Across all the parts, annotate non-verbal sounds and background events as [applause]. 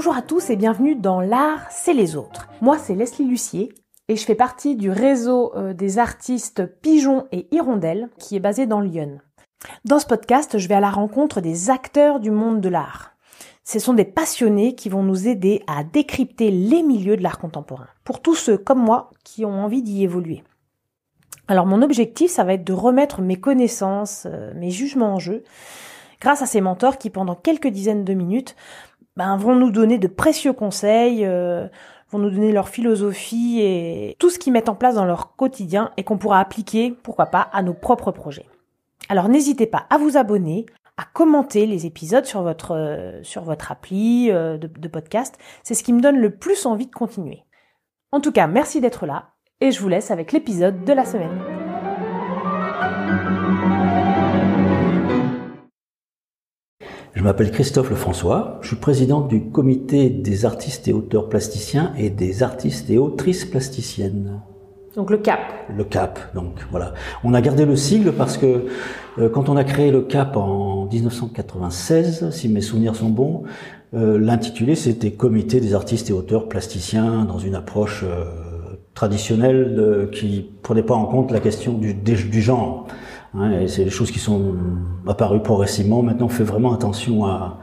Bonjour à tous et bienvenue dans L'art, c'est les autres. Moi, c'est Leslie Lucier et je fais partie du réseau euh, des artistes Pigeons et Hirondelles qui est basé dans Lyon. Dans ce podcast, je vais à la rencontre des acteurs du monde de l'art. Ce sont des passionnés qui vont nous aider à décrypter les milieux de l'art contemporain, pour tous ceux comme moi qui ont envie d'y évoluer. Alors mon objectif, ça va être de remettre mes connaissances, euh, mes jugements en jeu, grâce à ces mentors qui, pendant quelques dizaines de minutes, ben, vont nous donner de précieux conseils, euh, vont nous donner leur philosophie et tout ce qu'ils mettent en place dans leur quotidien et qu'on pourra appliquer, pourquoi pas, à nos propres projets. Alors n'hésitez pas à vous abonner, à commenter les épisodes sur votre euh, sur votre appli euh, de, de podcast. C'est ce qui me donne le plus envie de continuer. En tout cas, merci d'être là et je vous laisse avec l'épisode de la semaine. Je m'appelle Christophe Lefrançois, je suis président du comité des artistes et auteurs plasticiens et des artistes et autrices plasticiennes. Donc le CAP. Le CAP, donc voilà. On a gardé le sigle parce que euh, quand on a créé le CAP en 1996, si mes souvenirs sont bons, euh, l'intitulé c'était Comité des artistes et auteurs plasticiens dans une approche euh, traditionnelle qui prenait pas en compte la question du, du genre. Hein, c'est des choses qui sont apparues progressivement. Maintenant, on fait vraiment attention à,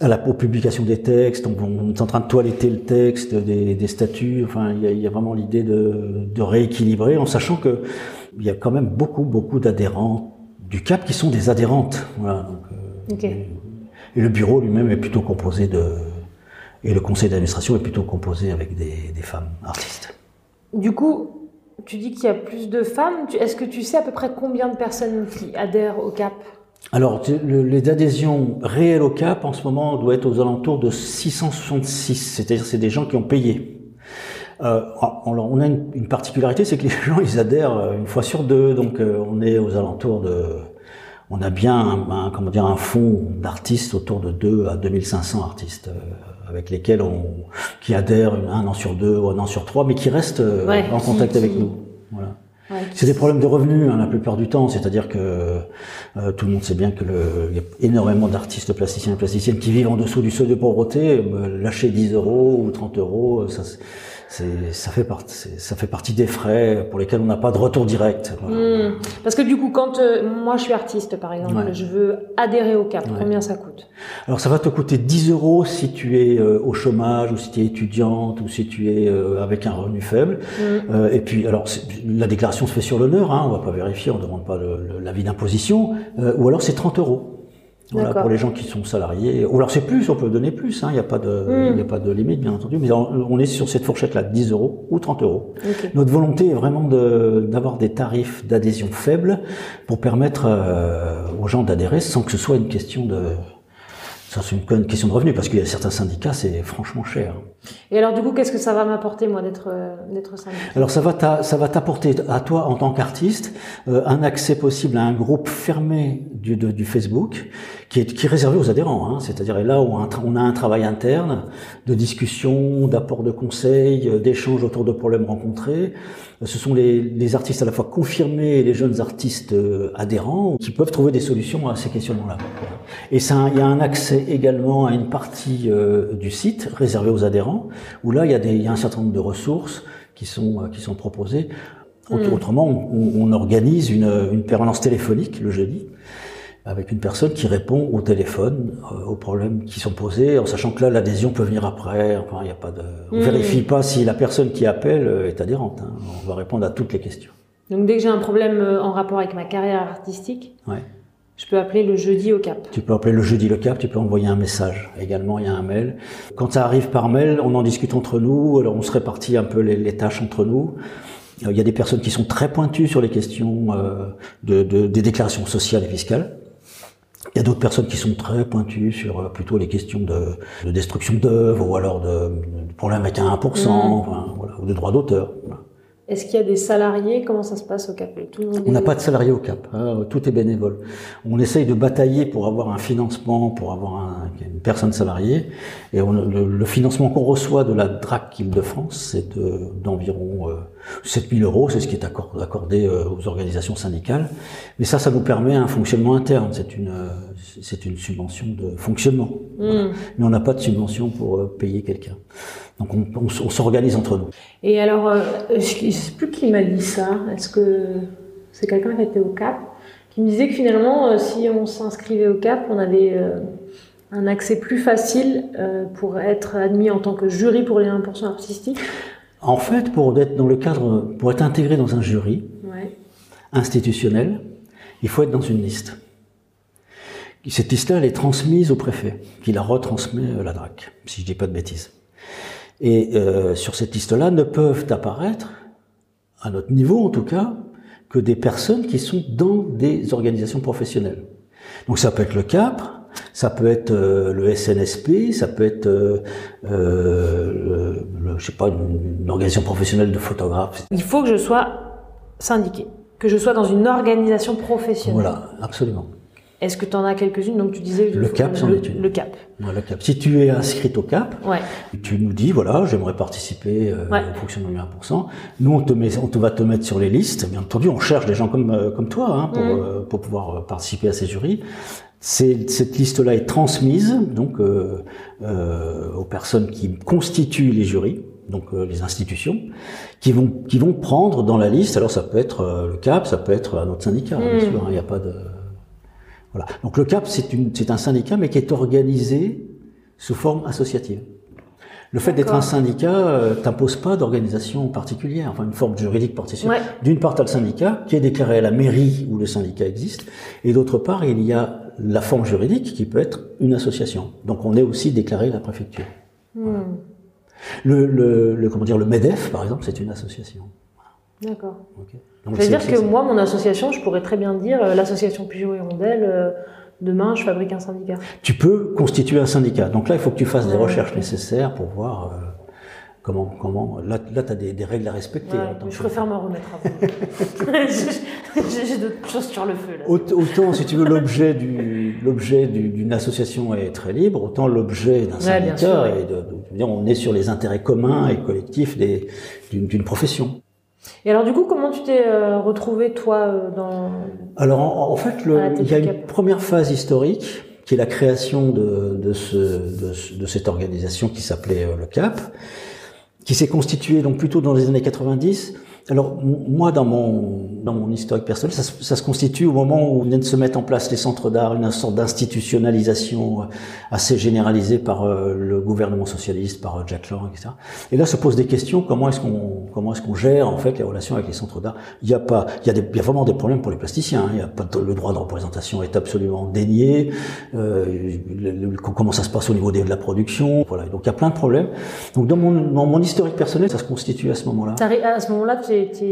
à la aux publications des textes. On, on, est en train de toiletter le texte des, des statuts. Enfin, il y a, il y a vraiment l'idée de, de, rééquilibrer, en sachant que il y a quand même beaucoup, beaucoup d'adhérents du CAP qui sont des adhérentes. Voilà. Donc, euh, okay. et, le bureau lui-même est plutôt composé de et le conseil d'administration est plutôt composé avec des, des femmes artistes. Du coup, tu dis qu'il y a plus de femmes. Est-ce que tu sais à peu près combien de personnes qui adhèrent au CAP? Alors, le, les adhésions réelles au CAP en ce moment doit être aux alentours de 666, c'est-à-dire c'est des gens qui ont payé. Euh, on a une, particularité, c'est que les gens ils adhèrent une fois sur deux, donc euh, on est aux alentours de, on a bien un, comment dire un fonds d'artistes autour de 2 à 2500 artistes euh, avec lesquels on qui adhèrent un an sur deux ou un an sur trois, mais qui restent euh, ouais, en contact qui, avec qui... nous. Voilà. Ouais, c'est des problèmes de revenus hein, la plupart du temps, c'est-à-dire que euh, tout le monde sait bien que le, il y a énormément d'artistes plasticiens et plasticiennes qui vivent en dessous du seuil de pauvreté. Euh, lâcher 10 euros ou 30 euros, ça, ça fait partie, ça fait partie des frais pour lesquels on n'a pas de retour direct. Voilà. Mmh. Parce que du coup, quand euh, moi je suis artiste par exemple, ouais. je veux adhérer au CAP, ouais. combien ça coûte? Alors ça va te coûter 10 euros si tu es euh, au chômage ou si tu es étudiante ou si tu es euh, avec un revenu faible. Mmh. et puis alors la déclaration se fait sur l'honneur, hein, on va pas vérifier, on demande pas l'avis d'imposition. ou alors c'est 30 euros. Voilà, pour les gens qui sont salariés. Ou alors c'est plus, on peut donner plus, il hein, n'y a, pas de, y a pas de limite bien entendu, mais on, on est sur cette fourchette-là, 10 euros ou 30 euros. Okay. Notre volonté est vraiment d'avoir de, des tarifs d'adhésion faibles pour permettre euh, aux gens d'adhérer sans que ce soit une question de, ça c'est une question de revenu parce qu'il y a certains syndicats c'est franchement cher. Et alors du coup qu'est-ce que ça va m'apporter moi d'être euh, d'être syndicat? Alors ça va ça va t'apporter à toi en tant qu'artiste euh, un accès possible à un groupe fermé du, de, du Facebook qui est qui est réservé aux adhérents. Hein, C'est-à-dire là où on a un travail interne de discussion, d'apport de conseils, euh, d'échanges autour de problèmes rencontrés. Ce sont les, les, artistes à la fois confirmés et les jeunes artistes adhérents qui peuvent trouver des solutions à ces questionnements-là. Et ça, il y a un accès également à une partie euh, du site réservée aux adhérents, où là, il y, a des, il y a un certain nombre de ressources qui sont, euh, qui sont proposées. Mmh. Autrement, on, on, organise une, une permanence téléphonique le jeudi avec une personne qui répond au téléphone euh, aux problèmes qui sont posés, en sachant que là l'adhésion peut venir après. Enfin, il a pas de, on mmh. vérifie pas si la personne qui appelle est adhérente. Hein. On va répondre à toutes les questions. Donc dès que j'ai un problème en rapport avec ma carrière artistique, ouais. Je peux appeler le jeudi au cap. Tu peux appeler le jeudi le cap, tu peux envoyer un message. Également, il y a un mail. Quand ça arrive par mail, on en discute entre nous, alors on se répartit un peu les, les tâches entre nous. Il y a des personnes qui sont très pointues sur les questions euh, de, de, des déclarations sociales et fiscales. Il y a d'autres personnes qui sont très pointues sur euh, plutôt les questions de, de destruction d'œuvres ou alors de, de problèmes avec un 1%, mmh. enfin, voilà, ou de droits d'auteur. Voilà. Est-ce qu'il y a des salariés? Comment ça se passe au CAP? Tout On n'a pas de salariés au CAP. Hein, tout est bénévole. On essaye de batailler pour avoir un financement, pour avoir un, une personne salariée. Et on, le, le, financement qu'on reçoit de la DRAC Île-de-France, c'est d'environ euh, 7000 euros. C'est ce qui est accordé euh, aux organisations syndicales. Mais ça, ça nous permet un fonctionnement interne. C'est une, c'est une subvention de fonctionnement. Hmm. Mais on n'a pas de subvention pour euh, payer quelqu'un. Donc on, on, on s'organise entre nous. Et alors, euh, je ne sais plus qui m'a dit ça. Est-ce que c'est quelqu'un qui était au CAP qui me disait que finalement, euh, si on s'inscrivait au CAP, on avait euh, un accès plus facile pour être admis en tant que jury pour les 1% artistiques En fait, pour être dans le cadre, pour être intégré dans un jury Ouais. institutionnel, il faut être dans une liste. Cette liste-là, elle est transmise au préfet, qui la retransmet à la DRAC, si je dis pas de bêtises. Et euh, sur cette liste-là ne peuvent apparaître, à notre niveau en tout cas, que des personnes qui sont dans des organisations professionnelles. Donc ça peut être le CAP, ça peut être euh, le SNSP, ça peut être, euh, euh, le, le- je sais pas, une, une organisation professionnelle de photographes. Il faut que je sois syndiqué, que je sois dans une organisation professionnelle. Voilà, absolument. Est-ce que tu en as quelques-unes? Donc tu disais Le CAP, le, est une. le CAP. Voilà, le CAP. Si tu es inscrit au CAP, Ouais. tu nous dis voilà, j'aimerais participer euh, Ouais. au fonctionnement du 1%. Nous, on te met, on te va te mettre sur les listes. Bien entendu, on cherche des gens comme euh, comme toi hein, pour Mhm. euh, pour pouvoir euh, participer à ces jurys. Cette liste-là est transmise donc euh, euh, aux personnes qui constituent les jurys, donc euh, les institutions, qui vont qui vont prendre dans la liste. Alors ça peut être euh, le CAP, ça peut être un autre syndicat, bien Mhm. sûr. hein, Il n'y a pas de voilà. Donc le CAP, c'est un syndicat, mais qui est organisé sous forme associative. Le fait d'être un syndicat euh, t'impose pas d'organisation particulière, enfin une forme juridique particulière. Ouais. D'une part, tu as le syndicat qui est déclaré à la mairie où le syndicat existe, et d'autre part, il y a la forme juridique qui peut être une association. Donc on est aussi déclaré à la préfecture. Hmm. Le, le, le- comment dire, le Medef, par exemple, c'est une association. D'accord. C'est-à-dire c'est- que moi, mon association, je pourrais très bien dire euh, l'association Pigeot et Rondelle, euh, demain, je fabrique un syndicat. Tu peux constituer un syndicat. Donc là, il faut que tu fasses des recherches nécessaires pour voir euh, comment, comment. Là, là tu as des, des règles à respecter. Ouais, mais je préfère me remettre avant. [laughs] [laughs] J'ai j'ai d'autres choses sur le feu, là. Autant, si tu veux, l'objet du l'objet du- d'une association est très libre, autant l'objet d'un syndicat sûr, est de, de- on est sur les intérêts communs et collectifs d'une profession. Et alors, du coup, comment tu t'es euh, retrouvé, toi, euh, dans... Alors, en, en fait, le- il y a une première phase historique qui est la création de, de, ce, de, de cette organisation qui s'appelait euh, le CAP, qui s'est constituée donc plutôt dans les années 90. Alors moi, dans mon dans mon historique personnel, ça, ça se constitue au moment où venaient de se mettre en place les centres d'art, une sorte d'institutionnalisation euh, assez généralisée par euh, le gouvernement socialiste, par euh, Jack Lang, etc. Et là se posent des questions comment est-ce qu'on comment est-ce qu'on gère en fait les relations avec les centres d'art? Il y a pas, il y a, des, il y a vraiment des problèmes pour les plasticiens. hein. Il y a pas de- le droit de représentation est absolument dénié. Euh, le- le- comment ça se passe au niveau de la production Voilà. Donc il y a plein de problèmes. Donc dans mon dans mon historique personnel, ça se constitue à ce moment-là. À ce moment-là,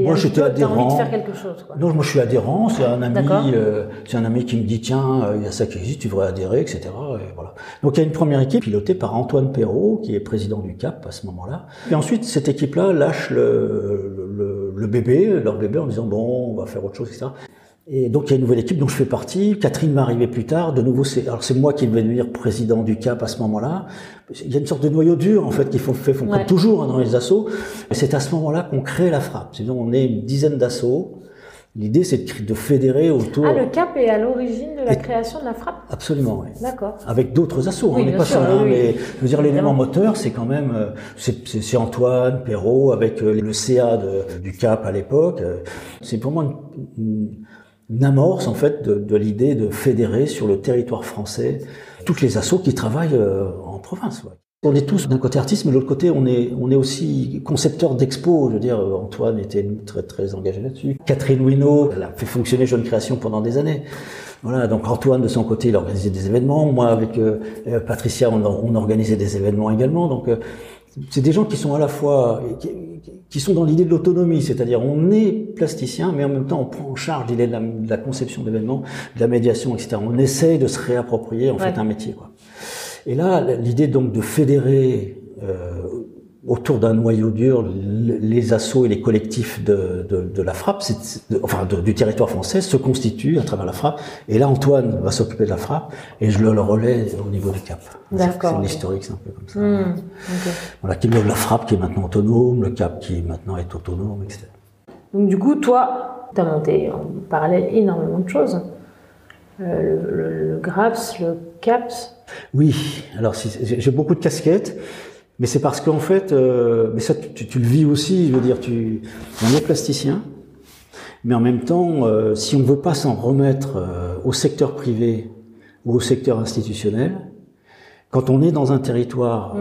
Moi, j'étais as envie de adhérent. faire quelque chose, quoi. Non, moi je suis adhérent, c'est un ami, euh, c'est un ami qui me dit tiens, euh, il y a ça qui existe, tu devrais adhérer, etc. Et voilà. Donc il y a une première équipe pilotée par Antoine Perrault, qui est président du CAP à ce moment-là. Et ensuite cette équipe-là lâche le, le, le bébé, leur bébé, en disant bon, on va faire autre chose, etc. Et donc il y a une nouvelle équipe dont je fais partie. Catherine va arriver plus tard. De nouveau, c'est alors c'est moi qui vais devenir président du CAP à ce moment-là. Il y a une sorte de noyau dur en fait qui font, fait, font Ouais. comme toujours hein, dans les assos. Et c'est à ce moment-là qu'on crée la frappe. C'est-à-dire on est une dizaine d'assauts. L'idée c'est de, fédérer autour. Ah, le CAP est à l'origine de la création de la frappe? Absolument. Oui. D'accord. Avec d'autres assos, Oui, on n'est pas sûr, seul. hein, oui. mais je veux dire, l'élément moteur, c'est quand même, euh, c'est- c'est c'est Antoine Perrault avec euh, le CA de- du CAP à l'époque. euh, C'est vraiment une, une- une amorce en fait de, de l'idée de fédérer sur le territoire français toutes les assos qui travaillent euh, en province. ouais. On est tous d'un côté artiste, mais de l'autre côté, on est, on est aussi concepteur d'expos. Je veux dire, euh, Antoine était très, très engagé là-dessus. Catherine Wino, elle a fait fonctionner Jeune Création pendant des années. Voilà, donc Antoine, de son côté, il organisait des événements. Moi, avec euh, euh, Patricia, on, on organisait des événements également. Donc, euh, c'est des gens qui sont à la fois, qui sont dans l'idée de l'autonomie, c'est-à-dire on est plasticien, mais en même temps on prend en charge l'idée de la, de la conception d'événements, de la médiation, etc. On essaye de se réapproprier en Ouais. fait un métier, quoi. Et là, l'idée donc de fédérer euh, autour d'un noyau dur les assauts et les collectifs de, de, de la frappe, de- enfin du territoire français, se constituent à travers la frappe. Et là, Antoine va s'occuper de la frappe et je le, le relais au niveau du cap. D'accord, C'est l'historique, c'est un peu comme ça. Hmm, ok. Voilà, qui le- la frappe qui est maintenant autonome, le cap qui maintenant est autonome, etc. Donc du coup, toi, tu as monté en parallèle énormément de choses. le, le, GRAPS, le CAPS Oui, alors j'ai beaucoup de casquettes. Mais c'est parce qu'en fait, euh, mais ça tu, tu, le vis aussi, je veux dire, tu on est plasticien, mais en même temps, euh, si on ne veut pas s'en remettre euh, au secteur privé ou au secteur institutionnel, quand on est dans un territoire mm.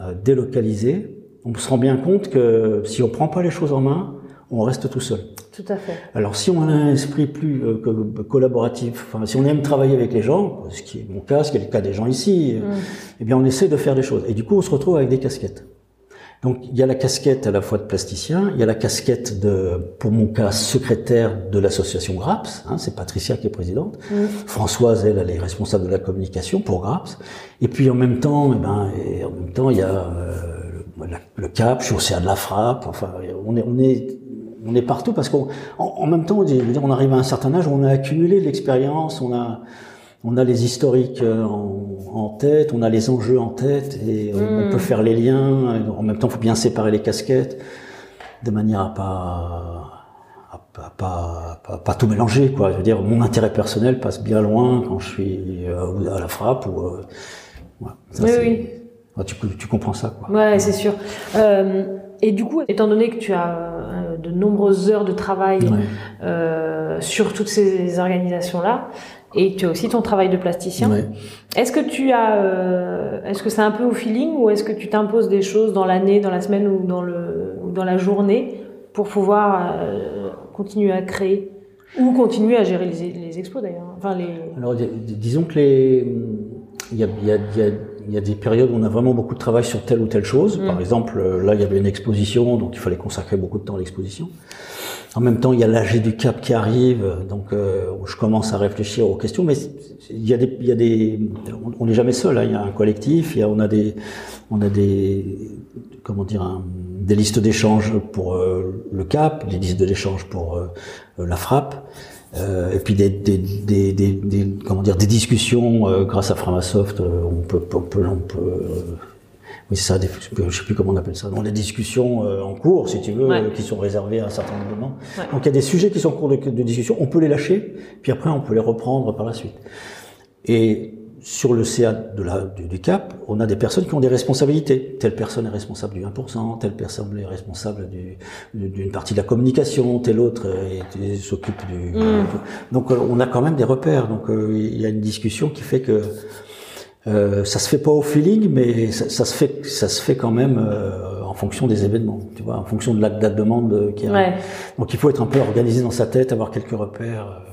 euh, délocalisé, on se rend bien compte que si on prend pas les choses en main, on reste tout seul. Tout à fait. Alors si on a un esprit plus euh, collaboratif, enfin si on aime travailler avec les gens, ce qui est mon cas, ce qui est le cas des gens ici, mm. eh bien on essaie de faire des choses. Et du coup on se retrouve avec des casquettes. Donc il y a la casquette à la fois de plasticien, il y a la casquette de, pour mon cas, secrétaire de l'association GRAPS, hein, c'est Patricia qui est présidente. Mm. Françoise, elle, elle est responsable de la communication pour GRAPS. Et puis en même temps, eh ben, et en même temps, il y a euh, le, CAP, je suis aussi à de la frappe. Enfin, on est, on est on est partout parce qu'en en, même temps, on arrive à un certain âge où on a accumulé de l'expérience, on a, on a les historiques euh, en, tête, on a les enjeux en tête et on, peut hmm. faire les liens. En même temps, il faut bien séparer les casquettes de manière à pas à pas, pas, pas, tout mélanger quoi. Je veux dire, mon intérêt personnel passe bien loin quand je suis euh, à la frappe ou. Euh, oui, oui. Tu, tu, comprends ça quoi. Ouais, c'est sûr. Euh, et du coup, étant donné que tu as de nombreuses heures de travail euh, sur toutes ces organisations-là, et tu as aussi ton travail de plasticien. Est-ce que tu as, euh, est-ce que c'est un peu au feeling ou est-ce que tu t'imposes des choses dans l'année, dans la semaine ou dans le, ou dans la journée pour pouvoir euh, continuer à créer ou continuer à gérer les, les expos d'ailleurs. Enfin les. Alors disons que les, il y a, y a, y a il y a des périodes où on a vraiment beaucoup de travail sur telle ou telle chose. Par mm. exemple, euh, là, il y avait une exposition, donc il fallait consacrer beaucoup de temps à l'exposition. En même temps, il y a l'AG du Cap qui arrive, donc euh, je commence à réfléchir aux questions. Mais il y a des, il y a des, on n'est jamais seul. Hein. Il y a un collectif, il y a, on a des, on a des, comment dire, un, des listes d'échange pour euh, le Cap, des listes d'échange pour euh, la frappe. Euh, et puis des, des, des, des, comment dire des discussions euh, grâce à Framasoft euh, on peut on peut on peut euh, oui c'est ça des, je sais plus comment on appelle ça. Donc des discussions en cours si tu veux qui sont réservées à un certain nombre de donc il y a des sujets qui sont en cours de, de discussion. On peut les lâcher puis après on peut les reprendre par la suite. Et sur le CA de la, du, CAP, on a des personnes qui ont des responsabilités. Telle personne est responsable du 1%, telle personne est responsable d'une partie de la communication, telle autre s'occupe du... Mm. Donc euh, on a quand même des repères. Donc euh, il y a une discussion qui fait que euh, ça se fait pas au feeling, mais ça, se fait, ça se fait quand même euh, en fonction des événements, tu vois, en fonction de la, date demande qui arrive. Donc il faut être un peu organisé dans sa tête, avoir quelques repères.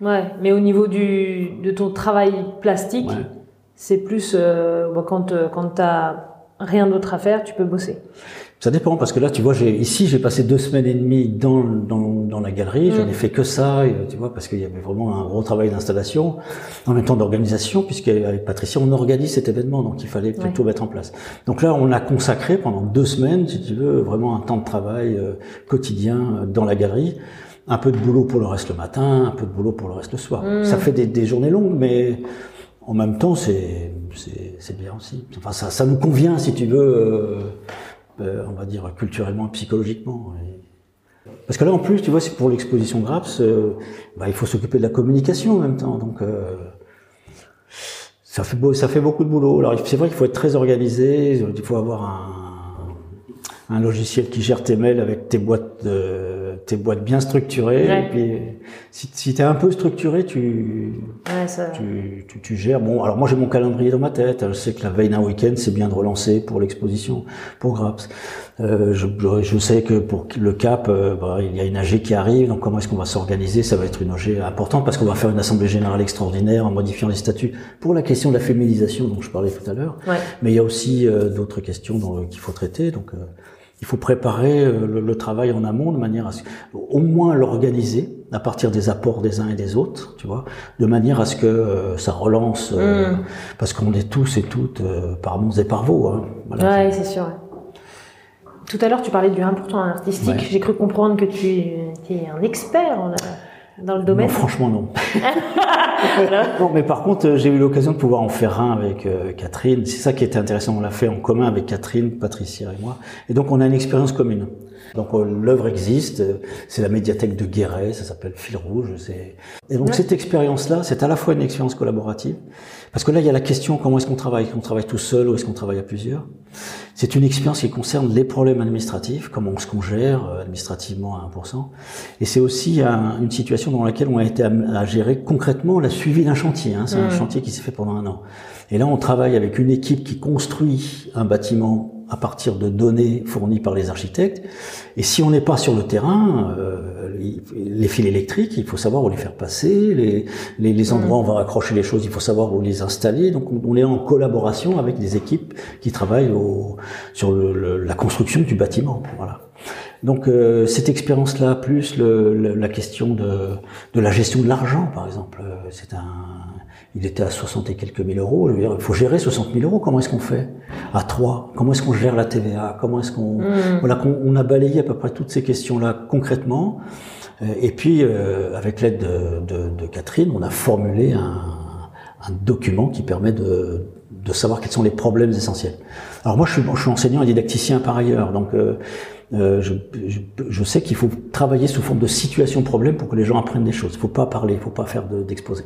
Ouais, mais au niveau du, de ton travail plastique, c'est plus euh, quand, euh, quand tu rien d'autre à faire, tu peux bosser. Ça dépend parce que là, tu vois, j'ai ici j'ai passé deux semaines et demie dans dans, dans la galerie. Je mm. n'ai fait que ça, tu vois, parce qu'il y avait vraiment un gros travail d'installation, en même temps d'organisation, puisqu'avec Patricia on organise cet événement, donc il fallait tout mettre en place. Donc là, on a consacré pendant deux semaines, si tu veux, vraiment un temps de travail euh, quotidien dans la galerie un peu de boulot pour le reste le matin, un peu de boulot pour le reste le soir. Mm. Ça fait des, des, journées longues, mais en même temps, c'est c'est bien aussi. Enfin, ça, ça nous convient, si tu veux, euh, euh, on va dire culturellement, psychologiquement. Parce que là, en plus, tu vois, c'est pour l'exposition Graps, euh, bah, il faut s'occuper de la communication en même temps. Donc, ça fait beau, ça fait beaucoup de boulot. Alors, c'est vrai qu'il faut être très organisé. Il faut avoir un, un logiciel qui gère tes mails avec tes boîtes de tes boîtes bien structurées. Et puis, si, si tu es un peu structuré, tu, tu, tu, tu, gères. Bon, alors moi j'ai mon calendrier dans ma tête. Je sais que la veille d'un week-end, c'est bien de relancer pour l'exposition, pour Graps. Euh, je, je, sais que pour le Cap, euh, bah, il y a une AG qui arrive. Donc comment est-ce qu'on va s'organiser? Ça va être une AG importante parce qu'on va faire une assemblée générale extraordinaire en modifiant les statuts pour la question de la féminisation dont je parlais tout à l'heure. Mais il y a aussi euh, d'autres questions qu'il faut traiter. Donc euh, il faut préparer euh, le, travail en amont de manière à ce, au moins l'organiser à partir des apports des uns et des autres, tu vois, de manière à ce que euh, ça relance, euh, mm. parce qu'on est tous et toutes par bons et par vaux. Hein. ouais, c'est sûr. Tout à l'heure, tu parlais du important artistique. J'ai cru comprendre que tu, es un expert en, dans le domaine Non, franchement non. [laughs] non, mais par contre, euh, j'ai eu l'occasion de pouvoir en faire un avec euh, Catherine. C'est ça qui était intéressant. On l'a fait en commun avec Catherine, Patricia et moi. Et donc, on a une expérience commune. Donc euh, l'œuvre existe, euh, c'est la médiathèque de Guéret, ça s'appelle Fil Rouge. Et donc cette expérience-là, c'est à la fois une expérience collaborative, parce que là il y a la question comment est-ce qu'on travaille, est-ce qu'on travaille tout seul ou est-ce qu'on travaille à plusieurs? C'est une expérience qui concerne les problèmes administratifs, comment est-ce qu'on gère euh, administrativement à 1%. Et c'est aussi une situation dans laquelle on a été à, gérer concrètement la suivi d'un chantier. Hein. C'est un chantier qui s'est fait pendant un an. Et là on travaille avec une équipe qui construit un bâtiment à partir de données fournies par les architectes. Et si on n'est pas sur le terrain, euh, les fils électriques, il faut savoir où les faire passer, les, les, les, endroits où on va accrocher les choses, il faut savoir où les installer. Donc on est en collaboration avec des équipes qui travaillent au, sur le, la construction du bâtiment. Voilà. Donc euh, cette expérience-là, plus le, la question de, de la gestion de l'argent, par exemple, euh, c'est un il était à 60 et quelques mille euros. Je veux dire, il faut gérer 60 000 euros. Comment est-ce qu'on fait À 3 Comment est-ce qu'on gère la TVA Comment est-ce qu'on mmh. voilà qu'on on a balayé à peu près toutes ces questions-là concrètement. Euh, et puis, euh, avec l'aide de, de, de, Catherine, on a formulé un, un document qui permet de, de, savoir quels sont les problèmes essentiels. Alors moi, je suis, je suis enseignant et didacticien par ailleurs, donc euh, euh je, je, je, sais qu'il faut travailler sous forme de situation-problème pour que les gens apprennent des choses. Il ne faut pas parler, il ne faut pas faire d'exposé.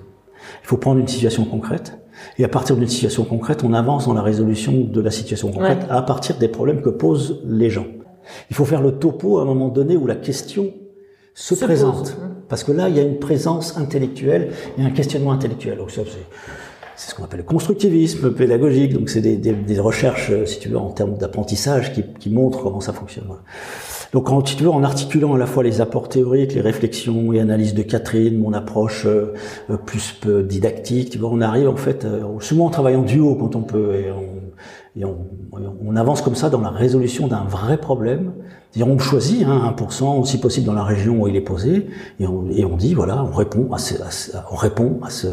Il faut prendre une situation concrète, et à partir d'une situation concrète, on avance dans la résolution de la situation concrète à partir des problèmes que posent les gens. Il faut faire le topo à un moment donné où la question se, présente. Parce que là, il y a une présence intellectuelle et un questionnement intellectuel. Donc, c'est ce qu'on appelle le constructivisme pédagogique. Donc, c'est des, des, des, recherches, si tu veux, en termes d'apprentissage qui, qui, montrent comment ça fonctionne. Donc, en, tu veux, en articulant à la fois les apports théoriques, les réflexions et analyses de Catherine, mon approche euh, euh, plus didactique, tu vois, on arrive en fait, euh, souvent on travaille en duo quand on peut, et on, et on, on avance comme ça dans la résolution d'un vrai problème. C'est-à-dire on choisit hein, 1%, si possible dans la région où il est posé, et on, et on dit voilà, on répond à, ce, à on répond à, ce,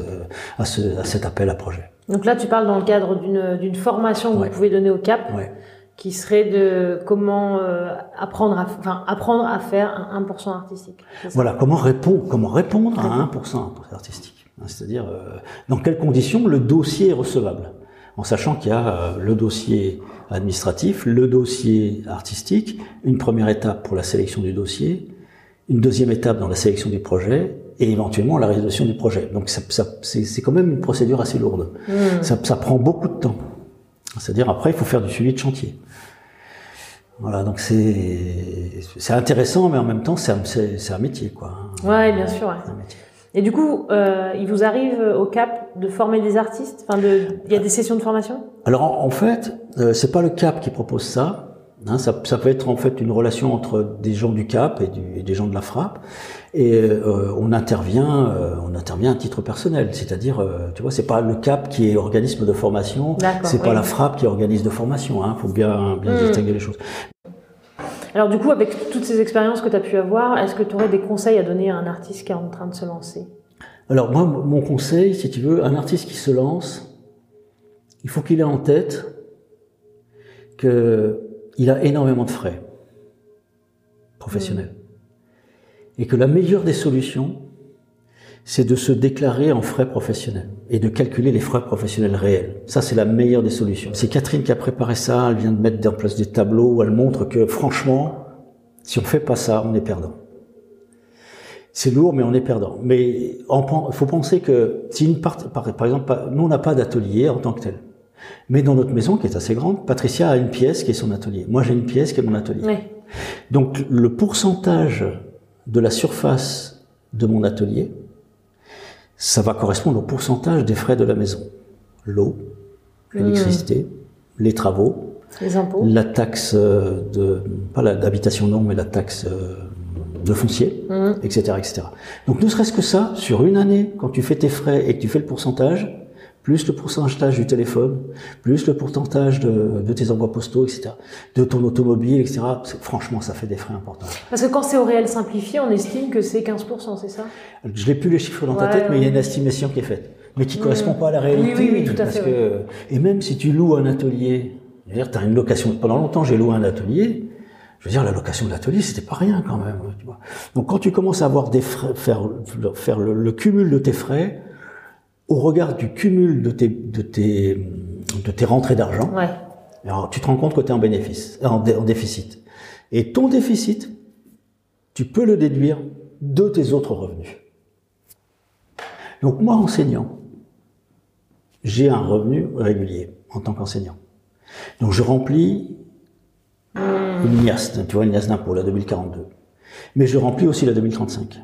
à, ce, à cet appel à projet. Donc là, tu parles dans le cadre d'une formation que vous pouvez donner au CAP. Ouais qui serait de comment euh, apprendre, à, enfin, apprendre à faire un 1% artistique. Voilà, comment, répondre, comment répondre à 1% artistique. C'est-à-dire, euh, dans quelles conditions le dossier est recevable. En sachant qu'il y a euh, le dossier administratif, le dossier artistique, une première étape pour la sélection du dossier, une deuxième étape dans la sélection du projet, et éventuellement la résolution du projet. Donc ça, ça, c'est quand même une procédure assez lourde. Mmh. Ça, ça prend beaucoup de temps. C'est-à-dire après, il faut faire du suivi de chantier. Voilà, donc c'est intéressant, mais en même temps, c'est un, un, métier, quoi. Ouais, bien sûr. Ouais. Et du coup, euh, il vous arrive au Cap de former des artistes? Enfin, de, il y a des sessions de formation? Alors en, fait, euh, c'est pas le Cap qui propose ça. Hein, ça, ça, peut être en fait une relation entre des gens du Cap et, du, et des gens de la Frappe, et euh, on intervient, euh, on intervient à titre personnel, c'est-à-dire, euh, tu vois, c'est pas le Cap qui est organisme de formation, c'est pas la Frappe qui est organisme de formation. Hein, faut bien bien hmm. distinguer les choses. Alors du coup, avec toutes ces expériences que tu as pu avoir, est-ce que tu aurais des conseils à donner à un artiste qui est en train de se lancer? Alors moi, mon conseil, si tu veux, un artiste qui se lance, il faut qu'il ait en tête que il a énormément de frais professionnels. Et que la meilleure des solutions, c'est de se déclarer en frais professionnels et de calculer les frais professionnels réels. Ça, c'est la meilleure des solutions. C'est Catherine qui a préparé ça, elle vient de mettre en place des tableaux où elle montre que franchement, si on fait pas ça, on est perdant. C'est lourd, mais on est perdant. Mais il faut penser que si une part, par, par exemple, nous on n'a pas d'atelier en tant que tel. Mais dans notre maison, qui est assez grande, Patricia a une pièce qui est son atelier. Moi, j'ai une pièce qui est mon atelier. Donc, le pourcentage de la surface de mon atelier, ça va correspondre au pourcentage des frais de la maison. L'eau, l'électricité, mmh. les travaux, les impôts. la taxe euh, de, pas d'habitation non, mais la taxe euh, de foncier, etc., mmh. etc. Donc, ne serait-ce que ça, sur une année, quand tu fais tes frais et que tu fais le pourcentage, plus le pourcentage du téléphone, plus le pourcentage de, de, tes envois postaux, etc., de ton automobile, etc. Franchement, ça fait des frais importants. Parce que quand c'est au réel simplifié, on estime que c'est 15%, c'est ça? Je n'ai plus les chiffres dans ta tête, mais il y a une estimation qui est faite, mais qui ne correspond pas à la réalité. Oui, oui, oui tout à fait. Que, et même si tu loues un atelier, tu as une location. Pendant longtemps, j'ai loué un atelier. Je veux dire, la location d'atelier, c'était pas rien quand même. Tu vois. Donc, quand tu commences à avoir des frais, faire, faire le, le cumul de tes frais, au regard du cumul de tes, de tes, de tes rentrées d'argent, ouais. alors tu te rends compte que tu es en bénéfice, en, en, déficit. Et ton déficit, tu peux le déduire de tes autres revenus. Donc moi, enseignant, j'ai un revenu régulier en tant qu'enseignant. Donc je remplis une NIAS, tu vois, une NIAS d'impôt, la 2042. Mais je remplis aussi la 2035.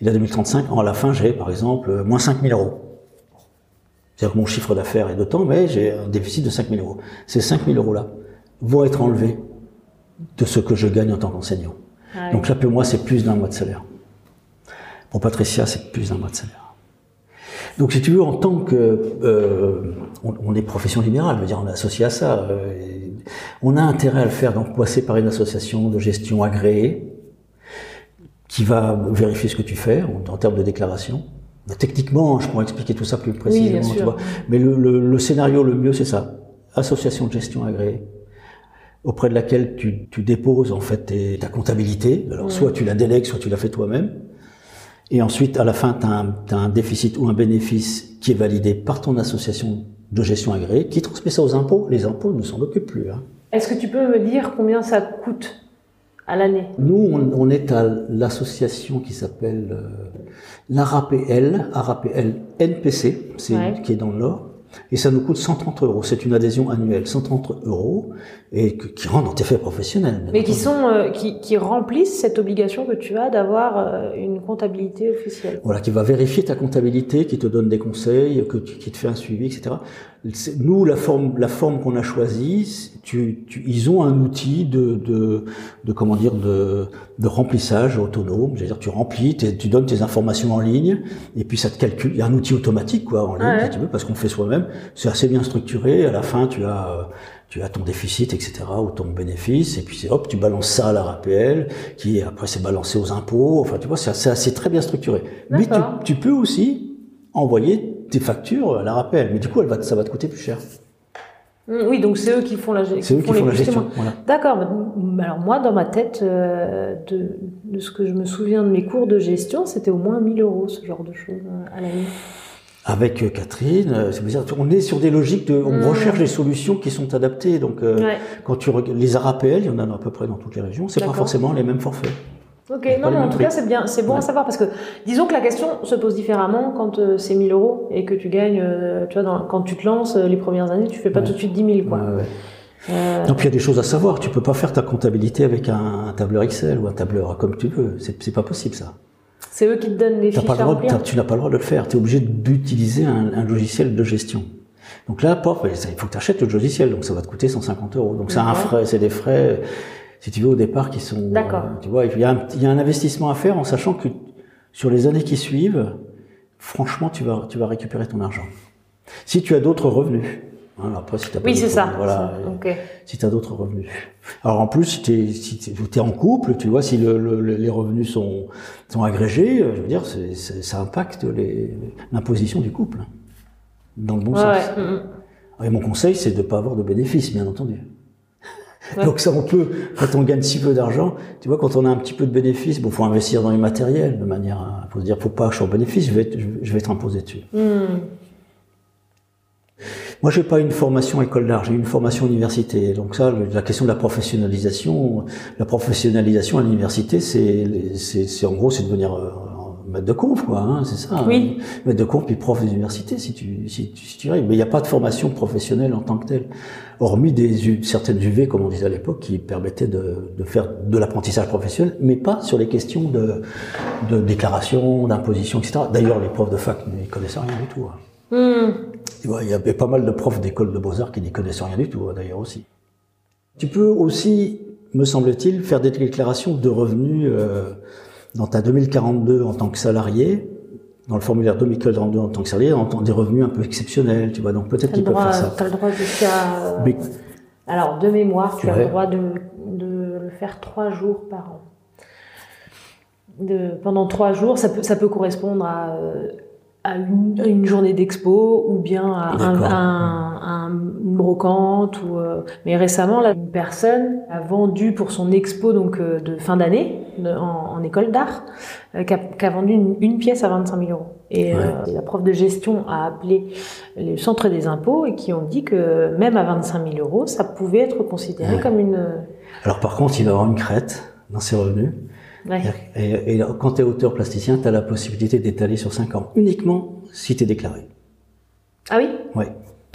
Et la 2035, en la fin, j'ai par exemple moins 5000 euros. C'est-à-dire que mon chiffre d'affaires est de temps, mais j'ai un déficit de 5000 euros. Ces 5000 euros-là vont être enlevés de ce que je gagne en tant qu'enseignant. Ah Donc là, pour moi, c'est plus d'un mois de salaire. Pour Patricia, c'est plus d'un mois de salaire. Donc si tu veux, en tant que... Euh, on, est profession libérale, je veux dire, on est associé à ça. Euh, on a intérêt à le faire, donc passer par une association de gestion agréée, qui va vérifier ce que tu fais en, termes de déclaration. Techniquement, je pourrais expliquer tout ça plus précisément, tu vois. Mais le, le, scénario le mieux, c'est ça. Association de gestion agréée, auprès de laquelle tu, tu déposes en fait ta comptabilité. Alors soit tu la délègues, soit tu la fais toi-même. Et ensuite, à la fin, tu as, un déficit ou un bénéfice qui est validé par ton association de gestion agréée, qui transmet ça aux impôts. Les impôts ne s'en occupent plus. Hein. Est-ce que tu peux me dire combien ça coûte? À l'année Nous, on, est à l'association qui s'appelle euh, l'ARAPL, ARAPL NPC, c'est qui est dans le Nord et ça nous coûte 130 euros. C'est une adhésion annuelle, 130 euros, et qui rentre dans tes faits professionnels. Mais qui sont, euh, qui, qui, remplissent cette obligation que tu as d'avoir euh, une comptabilité officielle. Voilà, qui va vérifier ta comptabilité, qui te donne des conseils, que qui te fait un suivi, etc. Nous, la forme, la forme qu'on a choisie, tu, tu, ils ont un outil de, de, de comment dire, de, de remplissage autonome. C'est-à-dire, tu remplis, tu donnes tes informations en ligne, et puis ça te calcule. Il y a un outil automatique, quoi, en ligne, si tu veux, parce qu'on fait soi-même. C'est assez bien structuré. À la fin, tu as, tu as ton déficit, etc., ou ton bénéfice, et puis hop, tu balances ça à la RAPL, qui après c'est balancé aux impôts. Enfin, tu vois, c'est assez, assez, très bien structuré. Mais tu, tu peux aussi envoyer tes factures la rappellent, mais du coup, elle va, ça va te coûter plus cher. Mmh, oui, donc c'est eux qui font la, c'est eux qui font la gestion. D'accord. Alors moi, dans ma tête, euh, de, de, ce que je me souviens de mes cours de gestion, c'était au moins 1000 euros ce genre de choses euh, à l'année. Avec euh, Catherine, on est sur des logiques de, on mmh. recherche des solutions qui sont adaptées. Donc, quand tu les ARAPL, il y en a à peu près dans toutes les régions, c'est pas forcément les mêmes forfaits. Ok, non, mais en tout cas, c'est bien, c'est bon à savoir parce que disons que la question se pose différemment quand euh, c'est 1000 euros et que tu gagnes, euh, tu vois, dans, quand tu te lances euh, les premières années, tu fais pas tout de suite 10 000, quoi. Puis il y a des choses à savoir. Tu peux pas faire ta comptabilité avec un, tableur Excel ou un tableur comme tu veux. C'est pas possible, ça. C'est eux qui te donnent les fiches pas le Tu n'as pas le droit de le faire. Tu es obligé d'utiliser un, un, logiciel de gestion. Donc là, il faut que tu achètes le logiciel. Donc ça va te coûter 150 euros. Donc c'est un frais, c'est des frais si tu veux, au départ, qui sont. D'accord. Euh, tu vois, il y, a un, il y a un investissement à faire en sachant que sur les années qui suivent, franchement, tu vas, tu vas récupérer ton argent. Si tu as d'autres revenus. Hein, après, si oui, c'est ça. Voilà. Si tu as d'autres revenus. Alors en plus, si tu es, si es en couple, tu vois, si le, les revenus sont, sont agrégés, je veux dire, ça impacte l'imposition du couple. Dans le bon sens. Ouais. Et mon conseil, c'est de ne pas avoir de bénéfices, bien entendu. Donc ça, on peut, quand on gagne si peu d'argent, tu vois, quand on a un petit peu de bénéfices, bon, faut investir dans les matériels de manière à, faut se dire, faut pas que je sois en bénéfice, je vais être, je vais être imposé dessus. Hmm. Moi, j'ai pas une formation école d'art, j'ai une formation université. Donc ça, la question de la professionnalisation, la professionnalisation à l'université, c'est, c'est, en gros, c'est devenir euh, maître de conf, quoi, hein, c'est ça. Oui. Maître de conf puis prof d'université, si tu, si, si tu Mais il n'y a pas de formation professionnelle en tant que telle, hormis des certaines UV, comme on disait à l'époque, qui permettaient de, de faire de l'apprentissage professionnel, mais pas sur les questions de, de déclaration, d'imposition, etc. D'ailleurs, les profs de fac n'y connaissaient rien du tout. Hein. Hmm. Il y avait pas mal de profs d'école de beaux-arts qui n'y connaissaient rien du tout, hein, d'ailleurs aussi. Tu peux aussi, me semble-t-il, faire des déclarations de revenus euh, dans ta 2042 en tant que salarié, dans le formulaire 2042 en tant que salarié, en des revenus un peu exceptionnels, tu vois. Donc peut-être qu'ils peuvent faire ça. Tu as le droit jusqu'à. Mais... Alors de mémoire, tu as le droit de, de, le faire trois jours par an. De, pendant trois jours, ça peut, ça peut correspondre à, à, une, une, journée d'expo ou bien à un, un, un, une brocante. Ou, euh, mais récemment, là, une personne a vendu pour son expo donc euh, de fin d'année en, école d'art, euh, qui, a, vendu une, pièce à 25 000 euros. Et euh, la prof de gestion a appelé le centre des impôts et qui ont dit que même à 25 000 euros, ça pouvait être considéré comme une Alors par contre, il va avoir une crête dans ses revenus. Et, et, quand tu es auteur plasticien, tu as la possibilité d'étaler sur 5 ans, uniquement si tu es déclaré. Ah oui? Oui.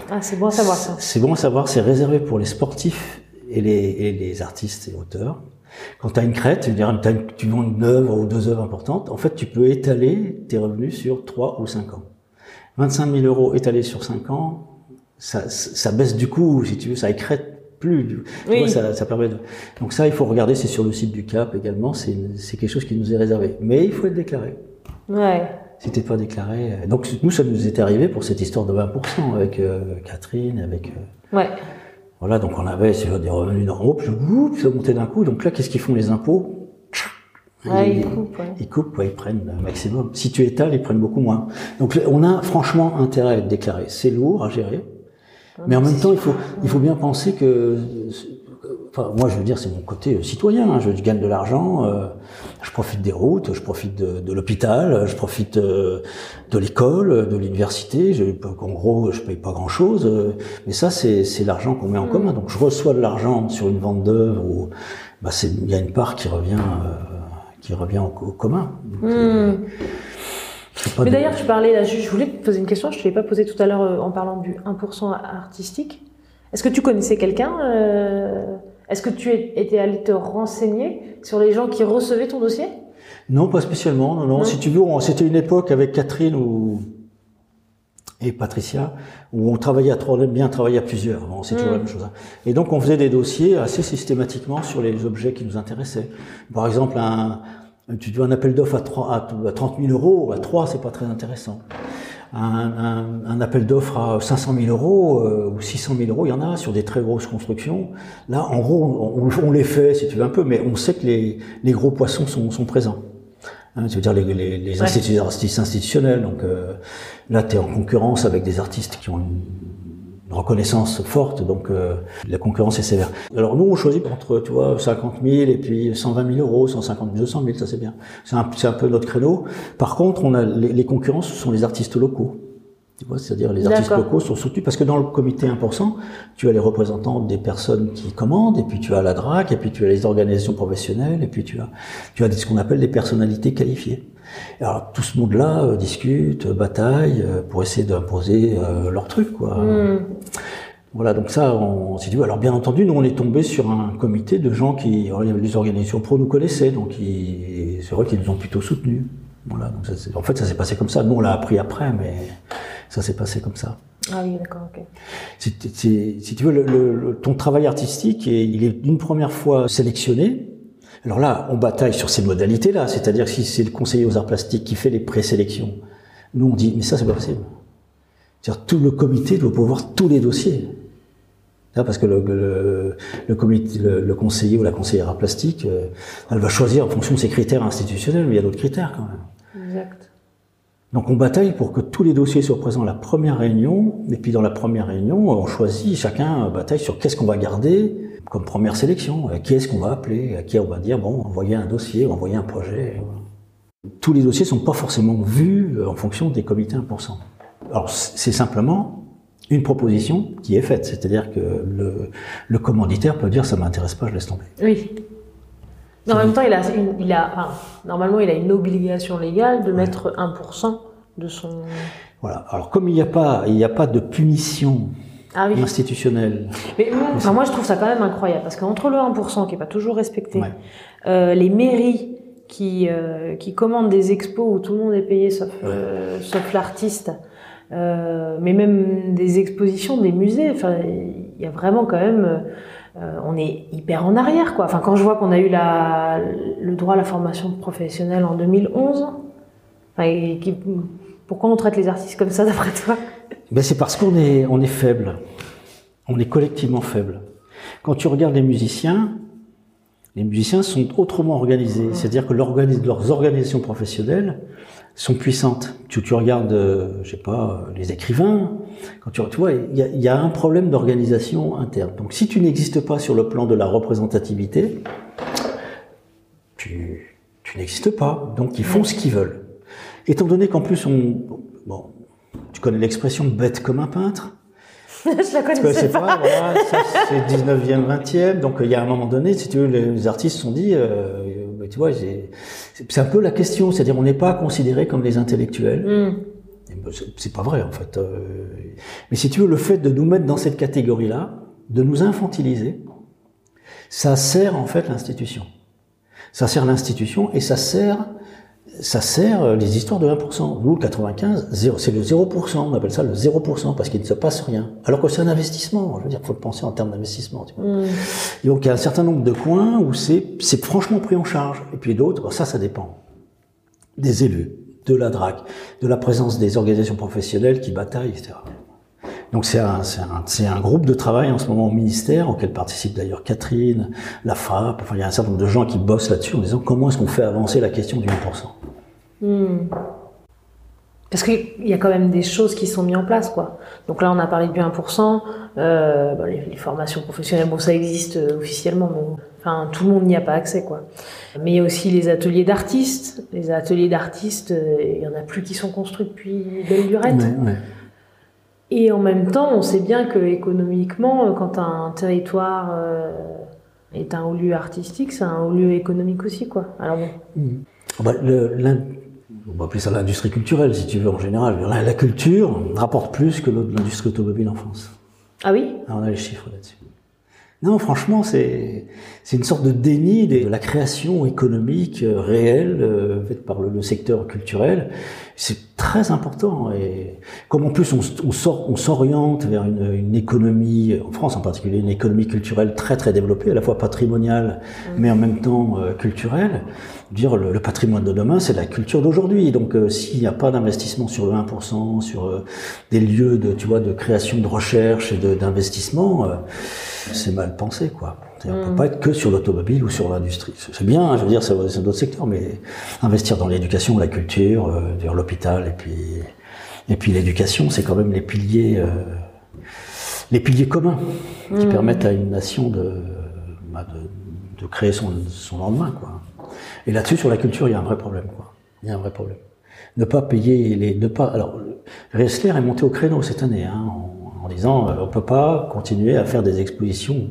Ah, c'est bon à savoir ça. C'est bon à savoir, c'est réservé pour les sportifs et les, et les artistes et auteurs. Quand tu as une crête, tu vends une œuvre ou deux œuvres importantes, en fait, tu peux étaler tes revenus sur 3 ou 5 ans. 25 000 euros étalés sur 5 ans, ça, ça baisse du coup, si tu veux, ça écrète plus. Oui. ça, ça, permet de... Donc ça, il faut regarder, c'est sur le site du CAP également, c'est quelque chose qui nous est réservé. Mais il faut être déclaré. Ouais. T'es pas déclaré... Euh, donc nous, ça nous était arrivé pour cette histoire de 20% avec euh, Catherine, avec... Euh... Ouais. Voilà, donc on avait des revenus normaux, puis ça montait d'un coup. Donc là, qu'est-ce qu'ils font les impôts? Ouais, ils, coupent. Ils coupent, ouais, ils prennent un maximum. Si tu étales, ils prennent beaucoup moins. Donc on a franchement intérêt à être déclaré. C'est lourd à gérer. Mais en même temps, il faut, il faut bien penser que, enfin, moi, je veux dire, c'est mon côté citoyen. Hein. Je, gagne de l'argent, euh, je profite des routes, je profite de, de l'hôpital, je profite euh, de l'école, de l'université. Je, en gros, je paye pas grand-chose, euh, mais ça, c'est, l'argent qu'on met en mm. commun. Donc, je reçois de l'argent sur une vente d'œuvres ou, bah, il y a une part qui revient, qui revient au, commun. Mm. Mais d'ailleurs, tu parlais, là, je voulais te poser une question, je ne te l'ai pas posée tout à l'heure euh, en parlant du 1% artistique. Est-ce que tu connaissais quelqu'un euh, Est-ce que tu étais allé te renseigner sur les gens qui recevaient ton dossier? Non, pas spécialement. Non, non. Si tu veux, c'était une époque avec Catherine ou et Patricia où on travaillait à trois, bien travailler à plusieurs. Bon, c'est toujours la mm. même chose. Hein. Et donc, on faisait des dossiers assez systématiquement sur les objets qui nous intéressaient. Par exemple, un, tu dois un appel d'offres à, 3, à 30 000 euros, à 3, c'est pas très intéressant. Un, un, un appel d'offres à 500 000 euros euh, ou 600 000 euros, il y en a sur des très grosses constructions. Là, en gros, on, on, les fait, si tu veux un peu, mais on sait que les, les gros poissons sont, sont présents. Hein, tu veux dire les, les, les artistes institutionnels. Donc euh, là, tu es en concurrence avec des artistes qui ont une reconnaissance forte, donc euh, la concurrence est sévère. Alors nous, on choisit entre, tu vois, 50 000 et puis 120 000 euros, 150 000, 200 000, ça c'est bien. C'est un, un, peu notre créneau. Par contre, on a les, les concurrents, ce sont les artistes locaux. Tu vois, c'est-à-dire les artistes locaux sont soutenus parce que dans le comité 1%, tu as les représentants des personnes qui commandent, et puis tu as la DRAC, et puis tu as les organisations professionnelles, et puis tu as, tu as ce qu'on appelle des personnalités qualifiées. Alors tout ce monde-là euh, discute, bataille euh, pour essayer d'imposer euh, leur truc, quoi. Hmm. Voilà, donc ça, on s'est dit. Alors bien entendu, nous on est tombé sur un comité de gens qui, des organisations pro nous connaissaient, donc c'est vrai qu'ils nous ont plutôt soutenus. Voilà, donc ça, en fait, ça s'est passé comme ça. Nous, on l'a appris après, mais ça s'est passé comme ça. Ah oui, d'accord, ok. si tu veux, le, ton travail artistique, il est une première fois sélectionné, alors là, on bataille sur ces modalités-là, c'est-à-dire si c'est le conseiller aux arts plastiques qui fait les présélections, nous on dit mais ça c'est pas possible. C'est-à-dire tout le comité doit pouvoir tous les dossiers. Parce que le, conseiller ou la conseillère plastique, euh, elle va choisir en fonction de ses critères institutionnels, mais il y a d'autres critères quand même. Exact. Donc on bataille pour que tous les dossiers soient présents à la première réunion, et puis dans la première réunion, on choisit, chacun bataille sur qu'est-ce qu'on va garder, comme première sélection. Euh, qui est-ce qu'on va appeler À qui on va dire, bon, envoyer un dossier, envoyer un projet. Tous les dossiers sont pas forcément vus euh, en fonction des comités 1%. Alors, c'est simplement une proposition qui est faite. C'est-à-dire que le, commanditaire peut dire, ça m'intéresse pas, je laisse tomber. Oui. Mais en même temps, il a, il a enfin, normalement, il a une obligation légale de mettre 1% de son. Voilà. Alors, comme il n'y a pas, il n'y a pas de punition ah oui. institutionnel. Mais, moi, je trouve ça quand même incroyable parce qu'entre le 1% qui est pas toujours respecté, euh, les mairies qui euh, qui commandent des expos où tout le monde est payé sauf euh, sauf l'artiste, mais même des expositions, des musées. Enfin, il y a vraiment quand même, euh, on est hyper en arrière quoi. Quand je vois qu'on a eu le droit à la formation professionnelle en 2011, enfin, et qui, pourquoi on traite les artistes comme ça d'après toi? Ben C'est parce qu'on est, on est faible. On est collectivement faible. Quand tu regardes les musiciens, les musiciens sont autrement organisés. C'est-à-dire que leurs organisations professionnelles sont puissantes. Tu, tu regardes, euh, je sais pas, les écrivains, quand tu, tu vois, il y a, y a, un problème d'organisation interne. Donc si tu n'existes pas sur le plan de la représentativité, tu, tu n'existes pas. Donc ils font ce qu'ils veulent. Étant donné qu'en plus on, bon, tu connais l'expression bête comme un peintre [laughs] je la connaissais pas. pas voilà, c'est 19e, 20e. Donc il y a un moment donné, si tu veux, les artistes se sont dit, euh, tu vois, c'est un peu la question, c'est-à-dire on n'est pas considéré comme des intellectuels. Mm. Ben, c'est pas vrai en fait. Euh. Mais si tu veux, le fait de nous mettre dans cette catégorie-là, de nous infantiliser, ça sert en fait l'institution. Ça sert l'institution et ça sert ça sert euh, les histoires de 1%. Nous, le 95, c'est le 0%, on appelle ça le 0%, parce qu'il ne se passe rien. Alors que c'est un investissement, je veux dire, il faut le penser en termes d'investissement. Tu vois. Mm. donc il y a un certain nombre de coins où c'est franchement pris en charge. Et puis d'autres, ça, ça dépend des élus, de la DRAC, de la présence des organisations professionnelles qui bataillent, etc. Donc c'est un, un, un, groupe de travail en ce moment au ministère, auquel participe d'ailleurs Catherine, la FAP, enfin il y a un certain nombre de gens qui bossent là-dessus en disant comment est-ce qu'on fait avancer la question du 1%. Hmm. Parce qu'il y a quand même des choses qui sont mises en place, quoi. Donc là, on a parlé du 1%, euh, bah, les, formations professionnelles, bon, ça existe euh, officiellement, mais enfin, tout le monde n'y a pas accès, quoi. Mais il y a aussi les ateliers d'artistes. Les ateliers d'artistes, euh, il y en a plus qui sont construits depuis belle lurette. Et en même temps, on sait bien que économiquement, quand un territoire est un haut lieu artistique, c'est un haut lieu économique aussi, quoi. Alors bon. Ah bah, on va appeler ça l'industrie culturelle, si tu veux, en général. La, culture rapporte plus que l'industrie automobile en France. Ah oui? Ah, On a les chiffres là-dessus. Non, franchement, c'est une sorte de déni de la création économique euh, réelle euh, faite par le, secteur culturel. C'est très important et comme en plus on, on sort, on s'oriente vers une, une, économie, en France en particulier, une économie culturelle très très développée, à la fois patrimoniale mmh. mais en même temps euh, culturelle. Dire le, le, patrimoine de demain, c'est la culture d'aujourd'hui. Donc s'il n'y a pas d'investissement sur le 1%, sur des lieux de tu vois de création, de recherche et d'investissement c'est mal pensé, quoi. On ne peut pas être que sur l'automobile ou sur l'industrie. C'est bien, hein, je veux dire, c'est d'autres secteurs, mais investir dans l'éducation, la culture, euh, l'hôpital, et puis, et puis l'éducation, c'est quand même les piliers, euh, les piliers communs qui mm. permettent à une nation bah, de, de, créer son, son lendemain, quoi. Et là-dessus, sur la culture, il y a un vrai problème, quoi. Il y a un vrai problème. Ne pas payer les, ne pas, alors, Ressler est monté au créneau cette année, hein, en disant euh, on peut pas continuer à faire des expositions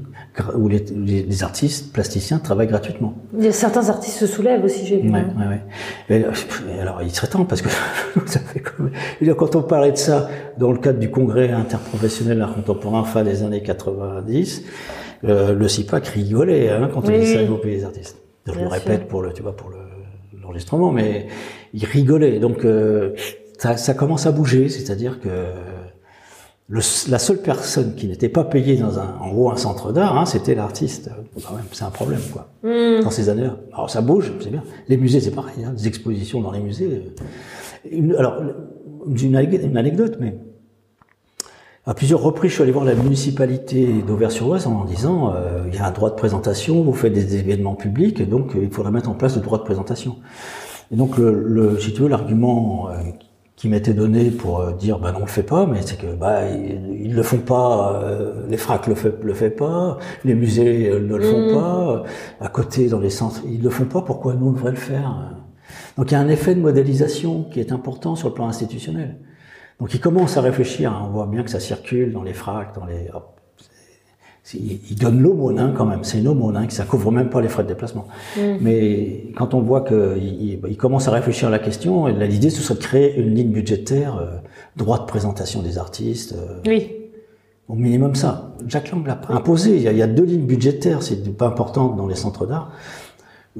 où les, les, artistes plasticiens travaillent gratuitement. Il y a certains artistes se soulèvent aussi, j'ai vu. Ouais, ouais, ouais. alors il serait temps parce que ça fait comme... quand on parlait de ça dans le cadre du congrès interprofessionnel d'art contemporain fin des années 90, euh, le CIPAC rigolait hein, quand on disait ça au pays des artistes. Je le répète pour le, tu vois, pour l'enregistrement, mais il rigolait. Donc euh, ça, ça commence à bouger, c'est-à-dire que la seule personne qui n'était pas payée dans un, en gros, un centre d'art, hein, c'était l'artiste. c'est un problème, quoi. Hmm. Dans ces années-là. Alors, ça bouge, c'est bien. Les musées, c'est pareil. Hein, des expositions dans les musées. Une, alors, une, anecdote, mais à plusieurs reprises, je suis allé voir la municipalité d'Auvers-sur-Oise en disant euh, il y a un droit de présentation, vous faites des événements publics, donc il faudrait mettre en place le droit de présentation. Et donc, le, le si tu veux, l'argument euh, qui m'était donné pour euh, dire bah non on le fait pas mais c'est que bah ils, le font pas euh, les fracs le fait le fait pas les musées euh, ne le font mm. pas à côté dans les centres ils le font pas pourquoi nous on devrait le faire? Donc il y a un effet de modélisation qui est important sur le plan institutionnel donc ils commencent à réfléchir hein. on voit bien que ça circule dans les fracs dans les il donne l'aumône hein, quand même, c'est une aumône, hein, que ça couvre même pas les frais de déplacement. Mm. Mais quand on voit qu'il il commence à réfléchir à la question, l'idée ce serait de créer une ligne budgétaire, euh, droit de présentation des artistes. Euh, oui. Au minimum ça. Jacques Lang l'a imposé. Il y, a, il y, a, deux lignes budgétaires, c'est pas important dans les centres d'art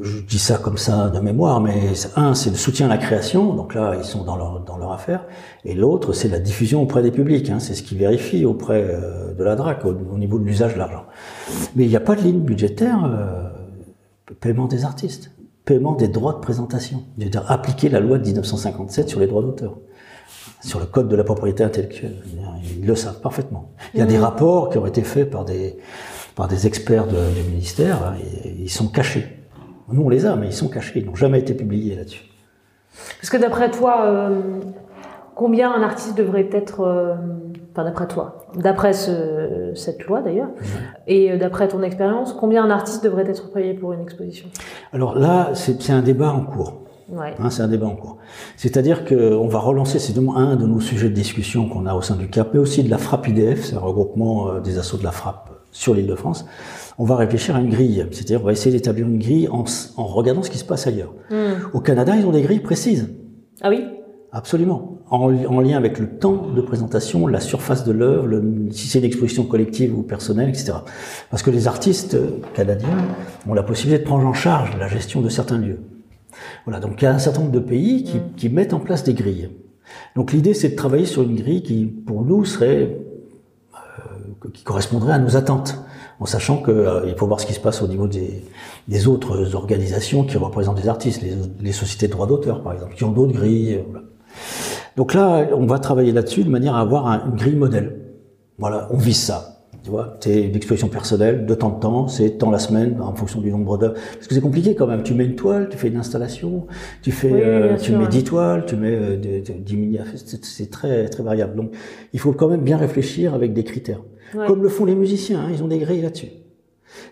je dis ça comme ça de mémoire, mais un, c'est le soutien à la création, donc là, ils sont dans leur, dans leur affaire, et l'autre, c'est la diffusion auprès des publics, hein, c'est ce qu'ils vérifient auprès euh, de la DRAC au, niveau de l'usage de l'argent. Mais il n'y a pas de ligne budgétaire, euh, paiement des artistes, paiement des droits de présentation, c'est-à-dire appliquer la loi de 1957 sur les droits d'auteur, sur le code de la propriété intellectuelle. Ils le savent parfaitement. Il y a des rapports qui ont été faits par des, par des experts de, du ministère, hein, et ils sont cachés. Nous, on les a, mais ils sont cachés, ils n'ont jamais été publiés là-dessus. Parce que d'après toi, euh, combien un artiste devrait être, euh, enfin d'après toi, d'après cette loi d'ailleurs, et euh, d'après ton expérience, combien un artiste devrait être payé pour une exposition? Alors là, c'est un débat en cours. Ouais. Hein, c'est un débat en cours. C'est-à-dire qu'on va relancer, c'est un de nos sujets de discussion qu'on a au sein du CAP, mais aussi de la frappe IDF, c'est un regroupement des assauts de la frappe sur l'île de France. On va réfléchir à une grille, c'est-à-dire on va essayer d'établir une grille en, en, regardant ce qui se passe ailleurs. Hmm. Au Canada, ils ont des grilles précises. Ah oui? Absolument. En, en, lien avec le temps de présentation, la surface de l'œuvre, si c'est une exposition collective ou personnelle, etc. Parce que les artistes canadiens ont la possibilité de prendre en charge la gestion de certains lieux. Voilà, donc il y a un certain nombre de pays qui, qui mettent en place des grilles. Donc l'idée, c'est de travailler sur une grille qui, pour nous, serait euh, qui correspondrait à nos attentes, en sachant qu'il euh, faut voir ce qui se passe au niveau des, des, autres organisations qui représentent des artistes, les, les sociétés de droits d'auteur, par exemple, qui ont d'autres grilles. Voilà. Donc là, on va travailler là-dessus de manière à avoir un, une grille modèle. Voilà, on vise ça. Tu vois, c'est une exposition personnelle, de temps en temps, c'est tant la semaine, en fonction du nombre d'heures. Parce que c'est compliqué quand même. Tu mets une toile, tu fais une installation, tu fais, Oui, euh, tu sûr, mets ouais. 10 toiles, tu mets euh, de- de- 10 mini c'est- c'est très, très variable. Donc, il faut quand même bien réfléchir avec des critères. Ouais. Comme le font les musiciens, hein, ils ont des grilles là-dessus.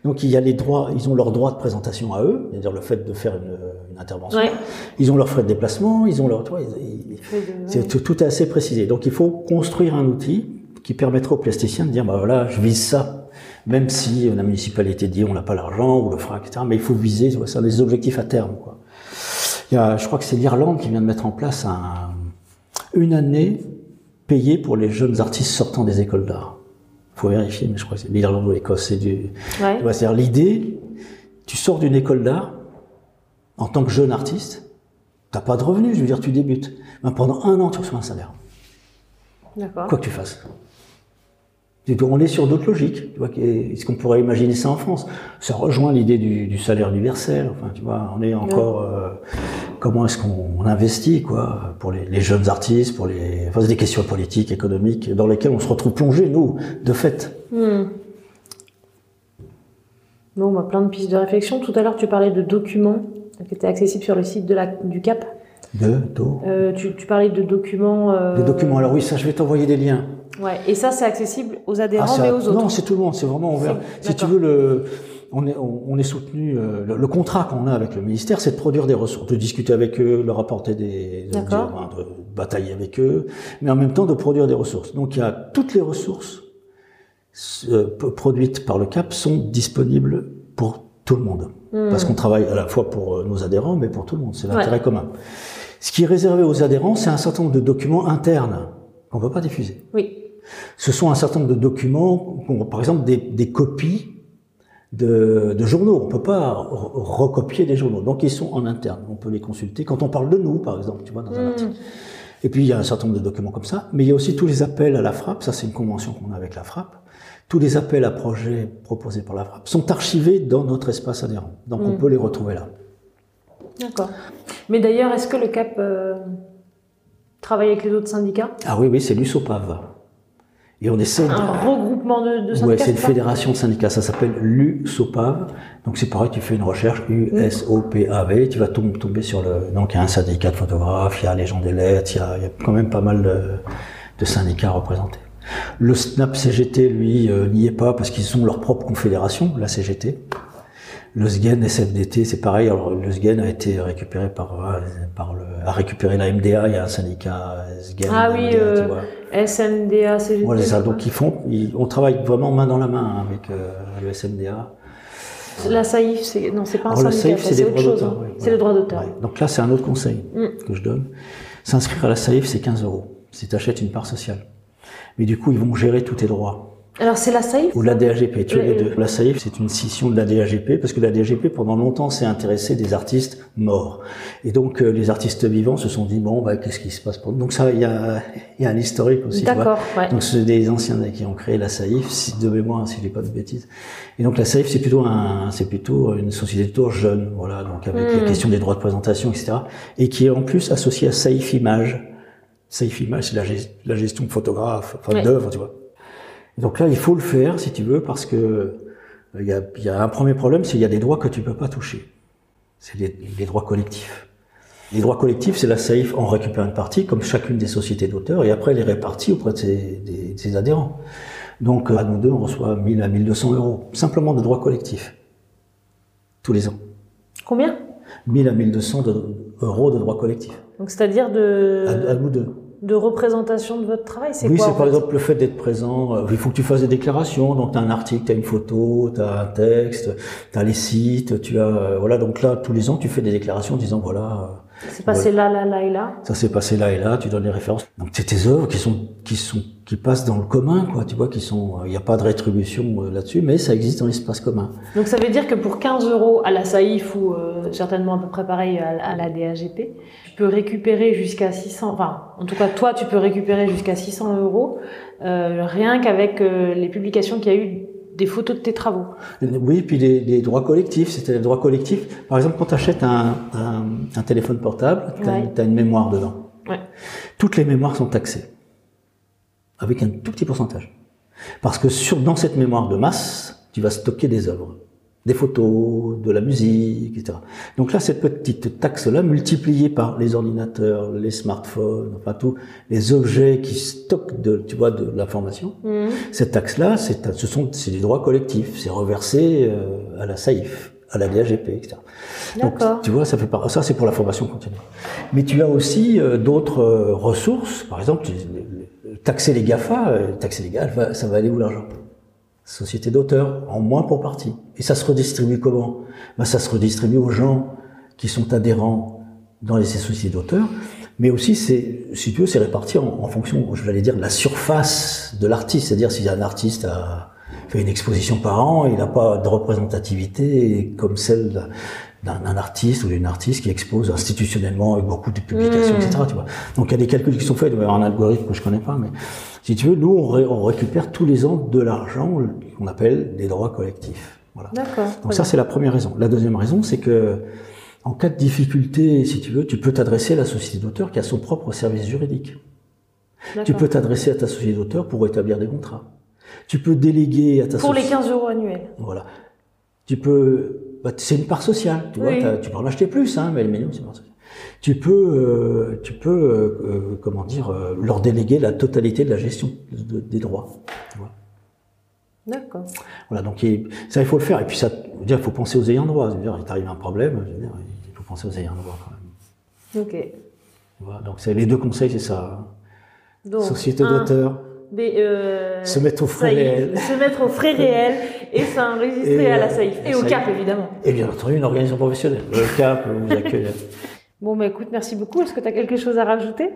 Donc, il y a les droits, ils ont leurs droits de présentation à eux, c'est-à-dire le fait de faire une, une intervention. Ouais. Ils ont leurs frais de déplacement, ils ont ils- ils- de- c'est tout, tout est assez précisé. Donc il faut construire un outil qui permettra aux plasticiens de dire bah voilà, je vise ça. Même si la municipalité dit on n'a pas l'argent ou le fera, etc. Mais il faut viser, ça des objectifs à terme. Quoi. Il y a, je crois que c'est l'Irlande qui vient de mettre en place un, une année payée pour les jeunes artistes sortant des écoles d'art. Faut vérifier, mais je crois que c'est l'Irlande ou l'Écosse. C'est du, Ouais. C'est-à-dire l'idée, tu sors d'une école d'art en tant que jeune artiste, t'as pas de revenus, je veux dire, tu débutes. Ben, pendant un an, tu reçois un salaire, D'accord. quoi que tu fasses. On est sur d'autres logiques. Tu vois, est-ce qu'on pourrait imaginer ça en France? Ça rejoint l'idée du, du salaire universel. Enfin, tu vois, on est encore. euh, comment est-ce qu'on on investit, quoi, pour les, les jeunes artistes, pour les. Enfin, des questions politiques, économiques, dans lesquelles on se retrouve plongé, nous, de fait. Hmm. Bon, bah, plein de pistes de réflexion. Tout à l'heure, tu parlais de documents qui étaient accessibles sur le site de la, du CAP. De, taux. Euh, tu, tu parlais de documents. euh, Des documents. Alors oui, ça, je vais t'envoyer des liens. Ouais. Et ça, c'est accessible aux Ah, adhérents, c'est mais aux autres. Non, c'est tout le monde, c'est vraiment ouvert. Si tu veux, le, on est, on, est soutenu. euh, le, le contrat qu'on a avec le ministère, c'est de produire des ressources, de discuter avec eux, leur apporter des, de, batailler avec eux, mais en même temps de produire des ressources. Donc il y a toutes les ressources euh, produites par le CAP sont disponibles pour tout le monde, Hmm. parce qu'on travaille à la fois pour euh, nos adhérents, mais pour tout le monde. C'est l'intérêt Ouais. commun. Ce qui est réservé aux adhérents, c'est un certain nombre de documents internes qu'on ne peut pas diffuser. Oui. Ce sont un certain nombre de documents, par exemple des, des copies de, de journaux. On peut pas re- recopier des journaux, donc ils sont en interne. On peut les consulter quand on parle de nous, par exemple, tu vois, dans un Hmm. article. Et puis il y a un certain nombre de documents comme ça, mais il y a aussi tous les appels à la frappe. Ça, c'est une convention qu'on a avec la frappe. Tous les appels à projets proposés par la frappe sont archivés dans notre espace adhérent, donc on Mm. peut les retrouver là. D'accord. Mais d'ailleurs, est-ce que le CAP euh, travaille avec les autres syndicats? Ah oui, oui, c'est l'USOPAV. Et on essaie de... Un regroupement de, de syndicats Ouais, c'est une fédération de syndicats, ça s'appelle l'USOPAV. Donc c'est pareil, tu fais une recherche U-S-O-P-A-V, tu vas tom- tomber sur le. Donc il y a un syndicat de photographes, il y a les gens des lettres, il y a, il y a quand même pas mal de, de syndicats représentés. Le SNAP CGT, lui, euh, n'y est pas parce qu'ils ont leur propre confédération, la CGT. Le SGEN SFDT, c'est pareil. Alors, le SGEN a été récupéré par, euh, par le, a récupéré la MDA. Il y a un syndicat SGEN. Ah oui, MDA, tu euh, vois. SMDA, CGT. Voilà, c'est ça. Donc ils font, ils- on travaille vraiment main dans la main hein, avec euh, le SMDA. La SAIF, c'est non, c'est pas un Alors, syndicat, c'est autre chose. hein. oui, C'est le droit d'auteur. Ouais. Donc là, c'est un autre conseil Mm. que je donne. S'inscrire à la SAIF, c'est 15 euros si tu achètes une part sociale. Mais du coup, ils vont gérer tous tes droits. Alors c'est la SAIF Ou la DAGP, tu as les Le- deux. La SAIF, c'est une scission de la DAGP, parce que la DAGP, pendant longtemps, s'est intéressée des artistes morts. Et donc, euh, les artistes vivants se sont dit, bon, bah, qu'est-ce qui se passe pour nous? Donc ça, il y a, il y a un historique aussi. D'accord, ouais. Donc c'est des anciens qui ont créé la SAIF, si de mémoire, si je dis pas de bêtises. Et donc la SAIF, c'est plutôt un, c'est plutôt une société de tour jeune, voilà, donc avec Mm. les questions des droits de présentation, etc. Et qui est en plus associée à SAIF Image. SAIF Image, c'est la, gest- la gestion de photographes, enfin d'œuvres, tu vois. Donc là, il faut le faire, si tu veux, parce que euh, il y a, il y a un premier problème, c'est qu'il y a des droits que tu peux pas toucher. C'est les, droits collectifs. Les droits collectifs, c'est la SAIF en récupère une partie, comme chacune des sociétés d'auteurs, et après elle les répartit auprès de ses, des- de ses adhérents. Donc, euh, à nous deux, on reçoit 1000 à 1200 euros, simplement de droits collectifs. Tous les ans. Combien? 1000 à 1200 euros de droits collectifs. Donc c'est-à-dire de... À, à nous deux de représentation de votre travail C'est oui, c'est par exemple le fait d'être présent. Euh, il faut que tu fasses des déclarations. Donc, tu as un article, tu as une photo, tu as un texte, tu as les sites, tu as... Euh, voilà, donc là, tous les ans, tu fais des déclarations en disant, voilà... C'est passé là, là, là et là. Ça s'est passé là et là. Tu donnes les références. Donc c'est tes œuvres qui sont qui sont qui passent dans le commun, quoi. Tu vois, qui sont. Il n'y a pas de rétribution euh, là-dessus, mais ça existe dans l'espace commun. Donc ça veut dire que pour 15 euros à la SAIF ou euh, certainement à peu près pareil à, la DAGP, peux récupérer jusqu'à 600. Enfin, en tout cas, toi, tu peux récupérer jusqu'à 600 euros euh, rien qu'avec euh, les publications qu'il y a eu des photos de tes travaux. Oui, puis des, droits collectifs. C'était les droits collectifs. Par exemple, quand tu achètes un, un, téléphone portable, tu as, une mémoire dedans. Ouais. Toutes les mémoires sont taxées, avec un tout petit pourcentage. Parce que sur, dans cette mémoire de masse, tu vas stocker des œuvres des photos, de la musique, etc. Donc là, cette petite taxe-là, multipliée par les ordinateurs, les smartphones, enfin tous les objets qui stockent de, tu vois, de l'information, mmh. cette taxe-là, c'est, ce sont, c'est des droits collectifs, c'est reversé euh, à la SAIF, à la DAGP, etc. Donc, tu vois, ça fait pas, ça c'est pour la formation continue. Mais tu as aussi euh, d'autres euh, ressources, par exemple, taxer les GAFA, taxer les GAFA, ça va aller où l'argent? Société d'auteurs, en moins pour partie. Et ça se redistribue comment? Ben, Ça se redistribue aux gens qui sont adhérents dans les sociétés d'auteurs, mais aussi, c'est, si tu veux, c'est réparti en, fonction, je vais dire, de la surface de l'artiste. C'est-à-dire, si un artiste a fait une exposition par an, il n'a pas de représentativité comme celle d'un artiste ou d'une artiste qui expose institutionnellement avec beaucoup de publications, mmh. etc. Tu vois. Donc il y a des calculs qui sont faits, il doit y avoir un algorithme que je connais pas, mais si tu veux, nous on, récupère tous les ans de l'argent qu'on appelle des droits collectifs. Voilà. Donc ça c'est la première raison. La deuxième raison, c'est que en cas de difficulté, si tu veux, tu peux t'adresser à la société d'auteur qui a son propre service juridique. Tu peux t'adresser à ta société d'auteur pour établir des contrats. Tu peux déléguer à ta Pour les 15 euros annuels. Voilà. Tu peux bah, c'est une part sociale, tu vois. Tu peux en acheter plus, hein, mais le minimum c'est une part sociale. Tu peux, euh, tu peux, euh, euh, comment dire, leur déléguer la totalité de la gestion des droits. D'accord. Voilà, donc ça il faut le faire. Et puis ça, il faut penser aux ayants droit. dire, il t'arrive un problème, il faut penser aux ayants droit quand même. Ok. Voilà, donc c'est les deux conseils, c'est ça. Donc, Société d'auteur euh, se mettre aux frais réels. Se mettre aux frais réels et s'enregistrer à la SAIF. Et, au CAP, évidemment. Et bien entendu, une organisation professionnelle. Le CAP vous accueille. [laughs] bon, bah écoute, merci beaucoup. Est-ce que tu as quelque chose à rajouter?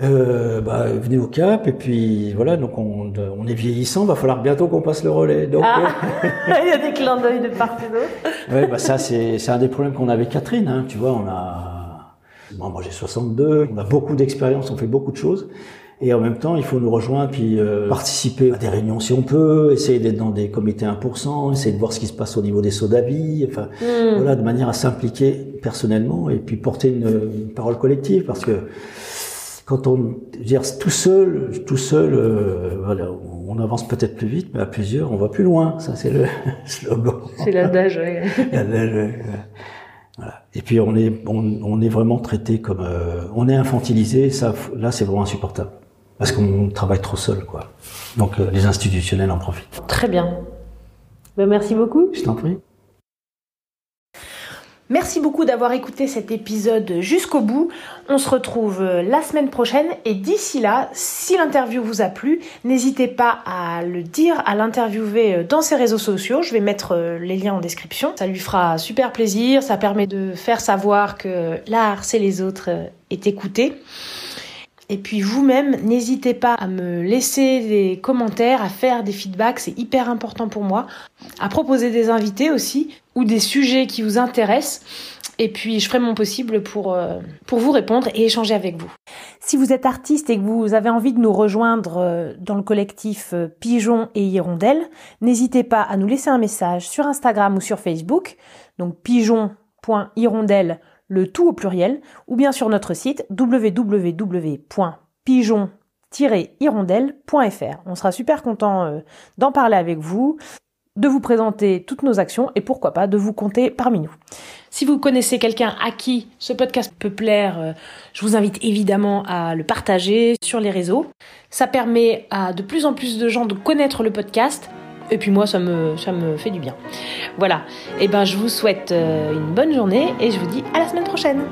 Euh, bah, venez au Cap et puis voilà donc on, on est vieillissant, va falloir bientôt qu'on passe le relais. Donc ah, euh, [laughs] il y a des clins d'œil de part et d'autre. ouais, bah ça c'est c'est un des problèmes qu'on a avec Catherine. Hein, tu vois, on a bon, moi j'ai 62, on a beaucoup d'expérience, on fait beaucoup de choses. Et en même temps, il faut nous rejoindre puis euh, participer à des réunions si on peut, essayer d'être dans des comités 1%, essayer de voir ce qui se passe au niveau des sauts d'avis, enfin hmm. voilà, de manière à s'impliquer personnellement et puis porter une, parole collective parce que quand on dire tout seul, tout seul, euh, voilà, on avance peut-être plus vite, mais à plusieurs, on va plus loin. Ça, c'est le [laughs] slogan. C'est l'adage, oui. l'adage, voilà. Et puis on est, on, on est vraiment traité comme, euh, on est infantilisé. Ça, là, c'est vraiment insupportable parce qu'on travaille trop seul, quoi. Donc euh, les institutionnels en profitent. Très bien. Ben, merci beaucoup. Je t'en prie. Merci beaucoup d'avoir écouté cet épisode jusqu'au bout. On se retrouve euh, la semaine prochaine et d'ici là, si l'interview vous a plu, n'hésitez pas à le dire, à l'interviewer euh, dans ses réseaux sociaux. Je vais mettre les liens en description. Ça lui fera super plaisir. Ça permet de faire savoir que l'art, c'est les autres, est écouté. Et puis vous-même, n'hésitez pas à me laisser des commentaires, à faire des feedbacks, c'est hyper important pour moi. À proposer des invités aussi, ou des sujets qui vous intéressent. Et puis je ferai mon possible pour, euh, pour vous répondre et échanger avec vous. Si vous êtes artiste et que vous avez envie de nous rejoindre euh, dans le collectif euh, Pigeon et Hirondelle, n'hésitez pas à nous laisser un message sur Instagram ou sur Facebook. Donc pigeon.hirondelle le tout au pluriel, ou bien sur notre site www.pigeon-hirondelle.fr. On sera super content euh, d'en parler avec vous, de vous présenter toutes nos actions et pourquoi pas de vous compter parmi nous. Si vous connaissez quelqu'un à qui ce podcast peut plaire, euh, je vous invite évidemment à le partager sur les réseaux. Ça permet à de plus en plus de gens de connaître le podcast Et puis moi, ça me, ça me fait du bien. Voilà. Et ben, je vous souhaite une bonne journée et je vous dis à la semaine prochaine.